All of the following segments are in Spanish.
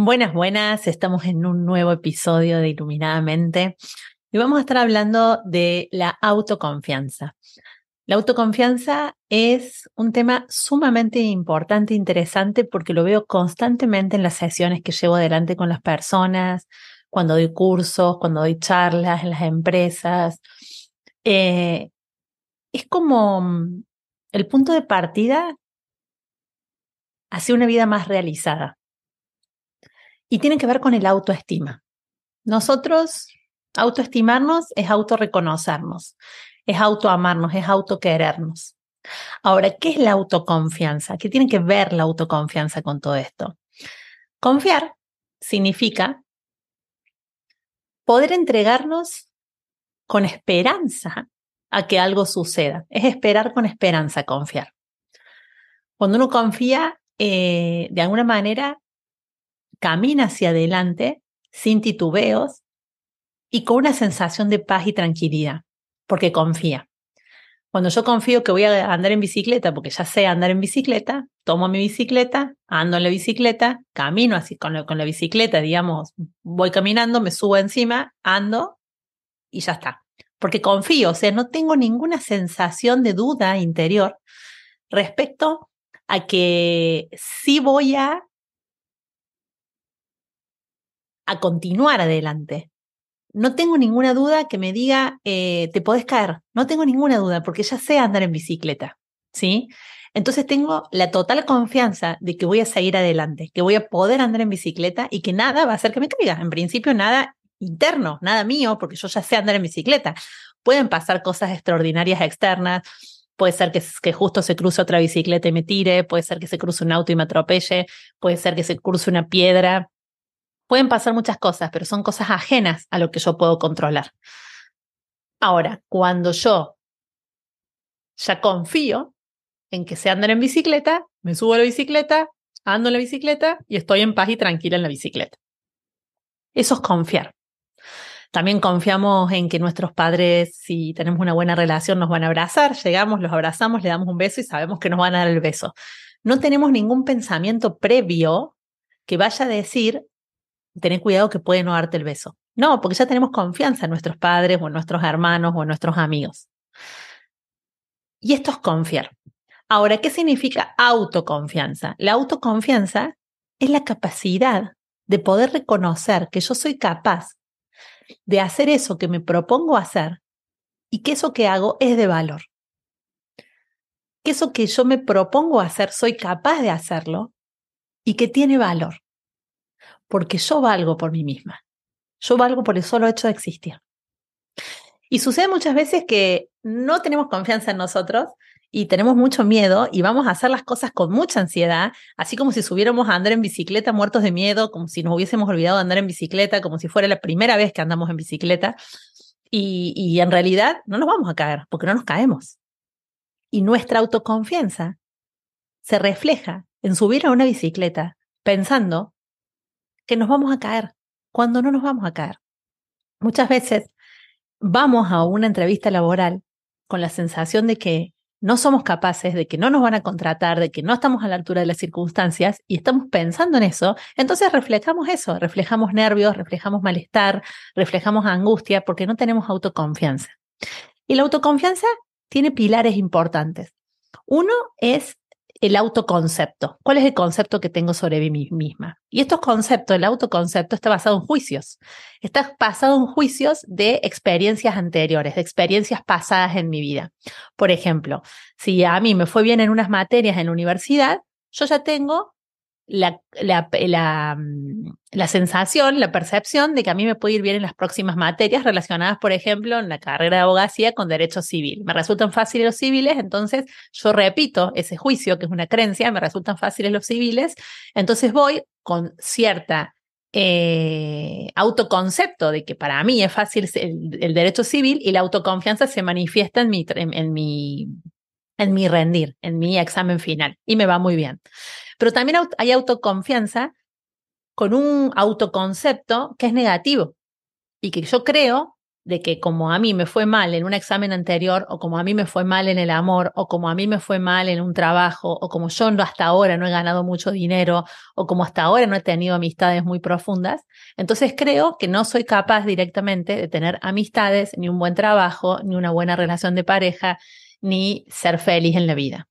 Buenas, buenas, estamos en un nuevo episodio de Iluminadamente y vamos a estar hablando de la autoconfianza. La autoconfianza es un tema sumamente importante e interesante porque lo veo constantemente en las sesiones que llevo adelante con las personas, cuando doy cursos, cuando doy charlas en las empresas. Eh, es como mm, el punto de partida hacia una vida más realizada y tiene que ver con el autoestima. Nosotros, autoestimarnos es autorreconocernos, es autoamarnos, es autoquerernos. Ahora, ¿qué es la autoconfianza? ¿Qué tiene que ver la autoconfianza con todo esto? Confiar significa poder entregarnos con esperanza a que algo suceda. Es esperar con esperanza, confiar. Cuando uno confía, eh, de alguna manera camina hacia adelante sin titubeos y con una sensación de paz y tranquilidad, porque confía. Cuando yo confío que voy a andar en bicicleta, porque ya sé andar en bicicleta, tomo mi bicicleta, ando en la bicicleta, camino así con la, con la bicicleta, digamos, voy caminando, me subo encima, ando y ya está. Porque confío, o sea, no tengo ninguna sensación de duda interior respecto a que sí voy a a continuar adelante. No tengo ninguna duda que me diga, eh, te podés caer. No tengo ninguna duda porque ya sé andar en bicicleta. ¿Sí? Entonces tengo la total confianza de que voy a seguir adelante, que voy a poder andar en bicicleta y que nada va a hacer que me caiga. En principio, nada interno, nada mío, porque yo ya sé andar en bicicleta. Pueden pasar cosas extraordinarias externas, puede ser que, que, justo se cruce otra bicicleta y me tire, puede ser que se cruce un auto y me atropelle, puede ser que se cruce una piedra, Pueden pasar muchas cosas, pero son cosas ajenas a lo que yo puedo controlar. Ahora, cuando yo ya confío en que sé andar en bicicleta, me subo a la bicicleta, ando en la bicicleta y estoy en paz y tranquila en la bicicleta. Eso es confiar. También confiamos en que nuestros padres, si tenemos una buena relación, nos van a abrazar, llegamos, los abrazamos, le damos un beso y sabemos que nos van a dar el beso. No tenemos ningún pensamiento previo que vaya a decir, tener cuidado que puede no darte el beso. No, porque ya tenemos confianza en nuestros padres o en nuestros hermanos o en nuestros amigos. Y esto es confiar. Ahora, ¿qué significa autoconfianza? La autoconfianza es la capacidad de poder reconocer que yo soy capaz de hacer eso que me propongo hacer y que eso que hago es de valor. Que eso que yo me propongo hacer soy capaz de hacerlo y que tiene valor porque yo valgo por mí misma. Yo valgo por el solo hecho de existir. Y sucede muchas veces que no tenemos confianza en nosotros y tenemos mucho miedo y vamos a hacer las cosas con mucha ansiedad, así como si subiéramos a andar en bicicleta muertos de miedo, como si nos hubiésemos olvidado de andar en bicicleta, como si fuera la primera vez que andamos en bicicleta. Y, y en realidad no nos vamos a caer porque no nos caemos. Y nuestra autoconfianza se refleja en subir a una bicicleta pensando que nos vamos a caer, cuando no nos vamos a caer. Muchas veces vamos a una entrevista laboral con la sensación de que no somos capaces, de que no nos van a contratar, de que no estamos a la altura de las circunstancias y estamos pensando en eso, entonces reflejamos eso, reflejamos nervios, reflejamos malestar, reflejamos angustia porque no tenemos autoconfianza. Y la autoconfianza tiene pilares importantes. Uno es el autoconcepto. ¿Cuál es el concepto que tengo sobre mí misma? Y estos conceptos, el autoconcepto está basado en juicios. Está basado en juicios de experiencias anteriores, de experiencias pasadas en mi vida. Por ejemplo, si a mí me fue bien en unas materias en la universidad, yo ya tengo la, la, mm, la, sensación, la percepción de que a mí me puede ir bien en las próximas materias relacionadas, por ejemplo, en la carrera de abogacía con derecho civil. Me resultan fáciles los civiles, entonces yo repito ese juicio, que es una creencia, me resultan fáciles los civiles, entonces voy con cierta eh, autoconcepto de que para mí es fácil el, derecho civil y la autoconfianza se manifiesta en mi, en, mi, en mi rendir, en mi examen final y me va muy bien. Pero también hay autoconfianza con un autoconcepto que es negativo y que yo creo de que como a mí me fue mal en un examen anterior, o como a mí me fue mal en el amor, o como a mí me fue mal en un trabajo, o como yo hasta ahora no he ganado mucho dinero, o como hasta ahora no he tenido amistades muy profundas, entonces creo que no soy capaz directamente de tener amistades, ni un buen trabajo, ni una buena relación de pareja, ni ser feliz en la vida.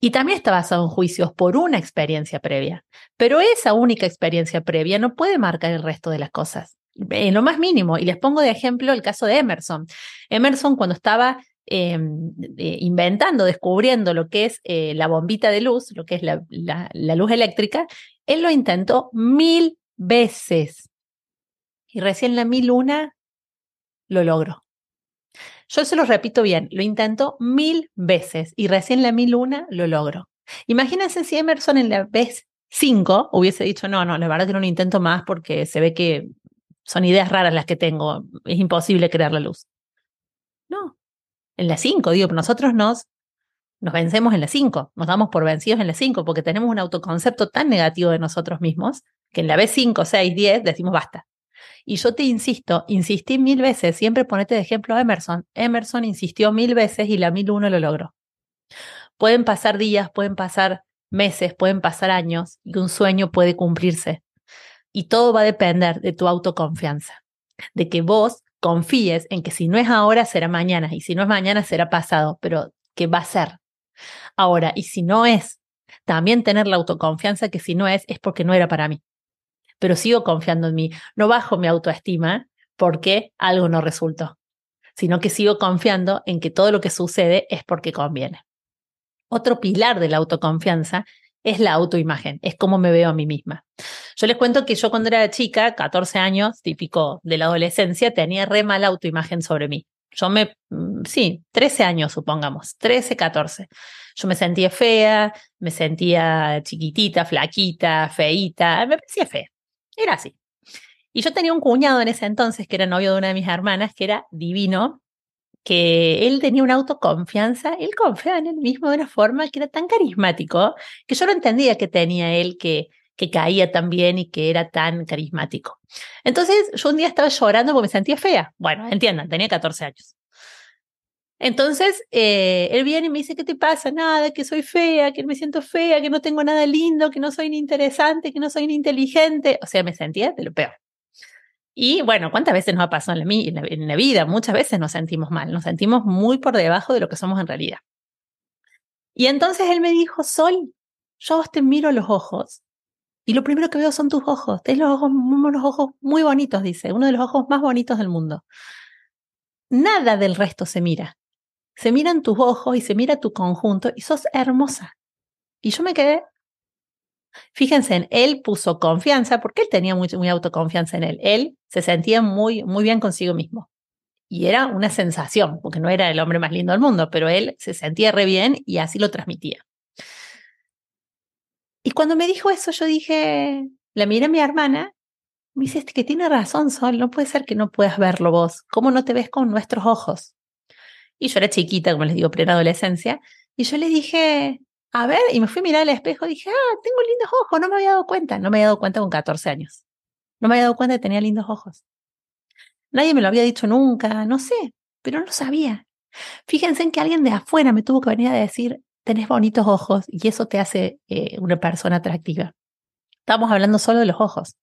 Y también está basado en juicios por una experiencia previa, pero esa única experiencia previa no puede marcar el resto de las cosas en lo más mínimo. Y les pongo de ejemplo el caso de Emerson. Emerson cuando estaba em, inventando, descubriendo lo que es eh, la bombita de luz, lo que es la, la luz eléctrica, él lo intentó mil veces. Y recién la mil una lo logró. Yo se lo repito bien, lo intentó mil veces y recién la mil una lo logró. Imagínense si Emerson en la vez cinco hubiese dicho, no, no, la verdad que no lo intento más porque se ve que son ideas raras las que tengo, es imposible crear la luz. No, en la 5, digo, nosotros nos, nos vencemos en la 5, nos damos por vencidos en la 5 porque tenemos un autoconcepto tan negativo de nosotros mismos que en la B5, 6, 10 decimos basta. Y yo te insisto, insistí mil veces, siempre ponete de ejemplo a Emerson. Emerson insistió mil veces y la mil uno lo logró. Pueden pasar días, pueden pasar meses, pueden pasar años y un sueño puede cumplirse. Y todo va a depender de tu autoconfianza, de que vos confíes en que si no es ahora, será mañana, y si no es mañana, será pasado, pero que va a ser. Ahora, y si no es, también tener la autoconfianza que si no es, es porque no era para mí. Pero sigo confiando en mí, no bajo mi autoestima porque algo no resultó, sino que sigo confiando en que todo lo que sucede es porque conviene. Otro pilar de la autoconfianza es la autoimagen, es cómo me veo a mí misma. Yo les cuento que yo cuando era chica, 14 años, típico de la adolescencia, tenía re mala autoimagen sobre mí. Yo me, mm, sí, 13 años supongamos, 13, 14. Yo me sentía fea, me sentía chiquitita, flaquita, feita, me parecía fea. Era así. Y yo tenía un cuñado en ese entonces que era novio de una de mis hermanas, que era divino, que él tenía una autoconfianza, él confiaba en él mismo de una forma que era tan carismático que yo no entendía que tenía él que, que caía tan bien y que era tan carismático. Entonces yo un día estaba llorando porque me sentía fea. Bueno, entiendan, tenía 14 años. Entonces, eh, él viene y me dice, ¿qué te pasa? Nada, que soy fea, que me siento fea, que no tengo nada lindo, que no soy ni interesante, que no soy ni inteligente. O sea, me sentía de lo peor. Y bueno, ¿cuántas veces nos ha pasado en la, en la, vida? Muchas veces nos sentimos mal, nos sentimos muy por debajo de lo que somos en realidad. Y entonces él me dijo, Sol, yo te miro los ojos y lo primero que veo son tus ojos. Tienes los unos ojos muy bonitos, dice, uno de los ojos más bonitos del mundo. Nada del resto se mira. Se miran tus ojos y se mira tu conjunto y sos hermosa. Y yo me quedé Fíjense, en él puso confianza porque él tenía muy, muy autoconfianza en él. Él se sentía muy, muy bien consigo mismo. Y era una sensación, porque no era el hombre más lindo del mundo, pero él se sentía re bien y así lo transmitía. Y cuando me dijo eso, yo dije, la miré a mi hermana, me dice, que tiene razón, Sol, no puede ser que no puedas verlo vos. ¿Cómo no te ves con nuestros ojos? Y yo era chiquita, como les digo, preadolescencia, y yo le dije, a ver, y me fui a mirar al espejo y dije, ah, tengo lindos ojos, no me había dado cuenta. No me había dado cuenta con 14 años. No me había dado cuenta de que tenía lindos ojos. Nadie me lo había dicho nunca, no sé, pero no sabía. Fíjense en que alguien de afuera me tuvo que venir a decir, tenés bonitos ojos y eso te hace eh, una persona atractiva. Estamos hablando solo de los ojos.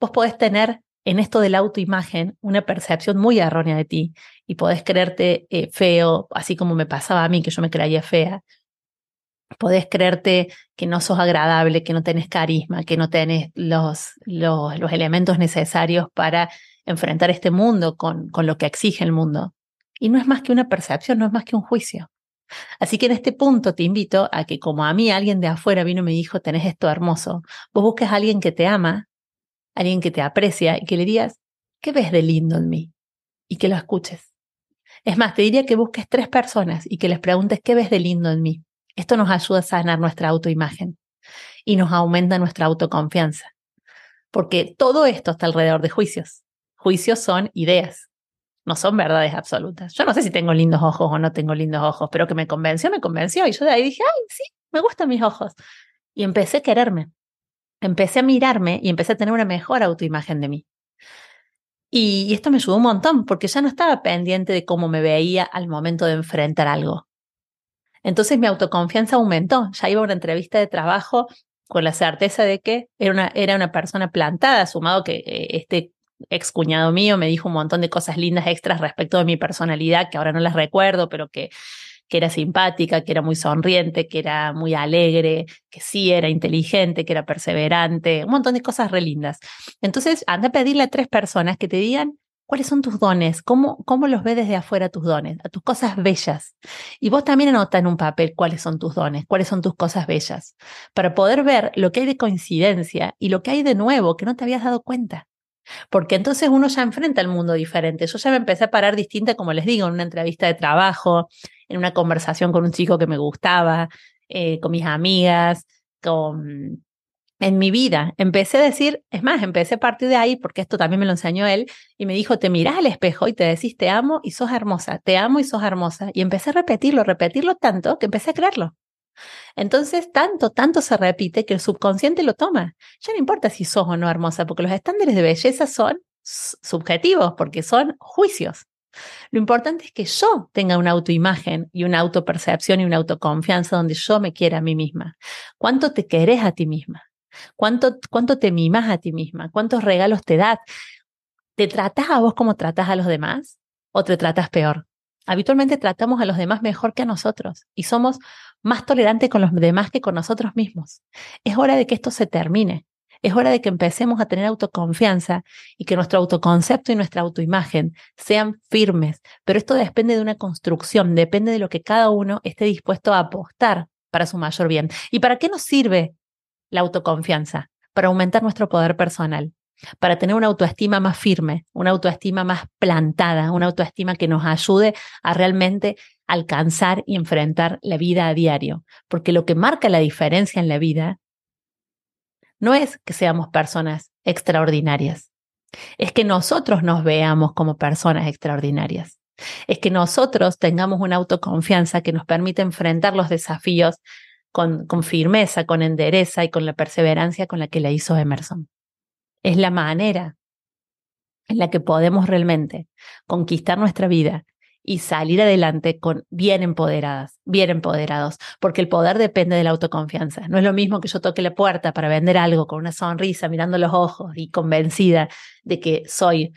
Vos podés tener en esto de la autoimagen una percepción muy errónea de ti y podés creerte eh, feo, así como me pasaba a mí, que yo me creía fea podés creerte que no sos agradable, que no tenés carisma, que no tenés los, los, elementos necesarios para enfrentar este mundo con, con lo que exige el mundo. Y no es más que una percepción, no es más que un juicio. Así que en este punto te invito a que como a mí alguien de afuera vino y me dijo, tenés esto hermoso, vos busques a alguien que te ama, alguien que te aprecia y que le digas, ¿qué ves de lindo en mí? Y que lo escuches. Es más, te diría que busques tres personas y que les preguntes, ¿qué ves de lindo en mí? Esto nos ayuda a sanar nuestra autoimagen y nos aumenta nuestra autoconfianza. Porque todo esto está alrededor de juicios. Juicios son ideas, no son verdades absolutas. Yo no sé si tengo lindos ojos o no tengo lindos ojos, pero que me convenció, me convenció. Y yo de ahí dije, ay, sí, me gustan mis ojos. Y empecé a quererme. Empecé a mirarme y empecé a tener una mejor autoimagen de mí. Y, esto me ayudó un montón, porque ya no estaba pendiente de cómo me veía al momento de enfrentar algo. Entonces mi autoconfianza aumentó. Ya iba a una entrevista de trabajo con la certeza de que era una, era una persona plantada, sumado que eh, este ex cuñado mío me dijo un montón de cosas lindas extras respecto de mi personalidad, que ahora no las recuerdo, pero que que era simpática, que era muy sonriente, que era muy alegre, que sí era inteligente, que era perseverante, un montón de cosas re lindas. Entonces, anda a pedirle a tres personas que te digan cuáles son tus dones, cómo, cómo los ves desde afuera tus dones, a tus cosas bellas. Y vos también anota en un papel cuáles son tus dones, cuáles son tus cosas bellas, para poder ver lo que hay de coincidencia y lo que hay de nuevo que no te habías dado cuenta. Porque entonces uno ya enfrenta el mundo diferente. Yo ya me empecé a parar distinta, como les digo, en una entrevista de trabajo, en una conversación con un chico que me gustaba, eh, con mis amigas, con en mi vida. Empecé a decir, es más, empecé a partir de ahí, porque esto también me lo enseñó él, y me dijo, te mirás al espejo y te decís, te amo y sos hermosa, te amo y sos hermosa. Y empecé a repetirlo, repetirlo tanto que empecé a creerlo. Entonces, tanto, tanto se repite que el subconsciente lo toma. Ya no importa si sos o no hermosa, porque los estándares de belleza son subjetivos, porque son juicios. Lo importante es que yo tenga una autoimagen y una autopercepción y una autoconfianza donde yo me quiera a mí misma. ¿Cuánto te querés a ti misma? ¿Cuánto, cuánto te mimas a ti misma? ¿Cuántos regalos te das? ¿Te tratas a vos como tratas a los demás o te tratas peor? Habitualmente tratamos a los demás mejor que a nosotros y somos más tolerantes con los demás que con nosotros mismos. Es hora de que esto se termine. Es hora de que empecemos a tener autoconfianza y que nuestro autoconcepto y nuestra autoimagen sean firmes. Pero esto depende de una construcción, depende de lo que cada uno esté dispuesto a apostar para su mayor bien. ¿Y para qué nos sirve la autoconfianza? Para aumentar nuestro poder personal, para tener una autoestima más firme, una autoestima más plantada, una autoestima que nos ayude a realmente alcanzar y enfrentar la vida a diario. Porque lo que marca la diferencia en la vida no es que seamos personas extraordinarias, es que nosotros nos veamos como personas extraordinarias. Es que nosotros tengamos una autoconfianza que nos permite enfrentar los desafíos con, con firmeza, con endereza y con la perseverancia con la que la hizo Emerson. Es la manera en la que podemos realmente conquistar nuestra vida y salir adelante con bien empoderadas, bien empoderados, porque el poder depende de la autoconfianza. No es lo mismo que yo toque la puerta para vender algo con una sonrisa, mirando los ojos y convencida de que soy,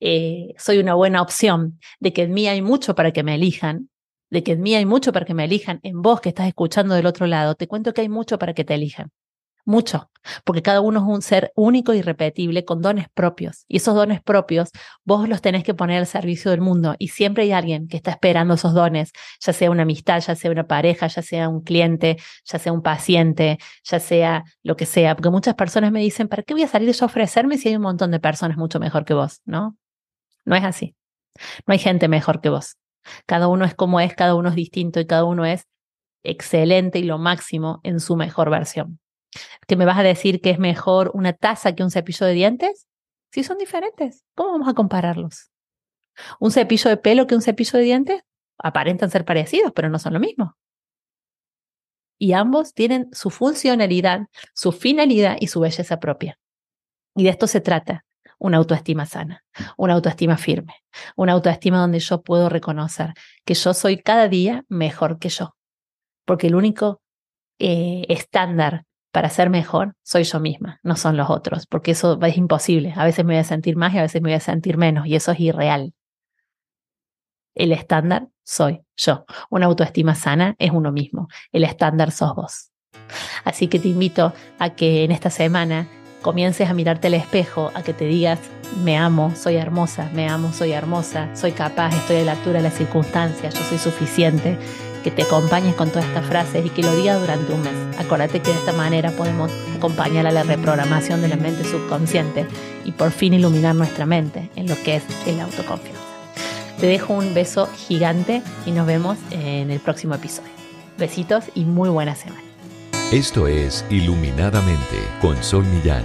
eh, soy una buena opción, de que en mí hay mucho para que me elijan, de que en mí hay mucho para que me elijan, en vos que estás escuchando del otro lado, te cuento que hay mucho para que te elijan mucho, porque cada uno es un ser único y repetible con dones propios. Y esos dones propios vos los tenés que poner al servicio del mundo. Y siempre hay alguien que está esperando esos dones, ya sea una amistad, ya sea una pareja, ya sea un cliente, ya sea un paciente, ya sea lo que sea. Porque muchas personas me dicen, ¿para qué voy a salir yo a ofrecerme si hay un montón de personas mucho mejor que vos? No, no es así. No hay gente mejor que vos. Cada uno es como es, cada uno es distinto y cada uno es excelente y lo máximo en su mejor versión que me vas a decir que es mejor una taza que un cepillo de dientes? Si son diferentes, ¿cómo vamos a compararlos? ¿Un cepillo de pelo que un cepillo de dientes? Aparentan ser parecidos, pero no son lo mismo. Y ambos tienen su funcionalidad, su finalidad y su belleza propia. Y de esto se trata, una autoestima sana, una autoestima firme, una autoestima donde yo puedo reconocer que yo soy cada día mejor que yo. Porque el único eh, estándar para ser mejor soy yo misma, no son los otros, porque eso es imposible. A veces me voy a sentir más y a veces me voy a sentir menos, y eso es irreal. El estándar soy yo. Una autoestima sana es uno mismo. El estándar sos vos. Así que te invito a que en esta semana comiences a mirarte al espejo, a que te digas, me amo, soy hermosa, me amo, soy hermosa, soy capaz, estoy a la altura de las circunstancias, yo soy suficiente que te acompañes con todas estas frases y que lo digas durante un mes. Acuérdate que de esta manera podemos acompañar a la reprogramación de la mente subconsciente y por fin iluminar nuestra mente en lo que es el autoconfianza. Te dejo un beso gigante y nos vemos en el próximo episodio. Besitos y muy buena semana. Esto es Iluminadamente con Sol Millán.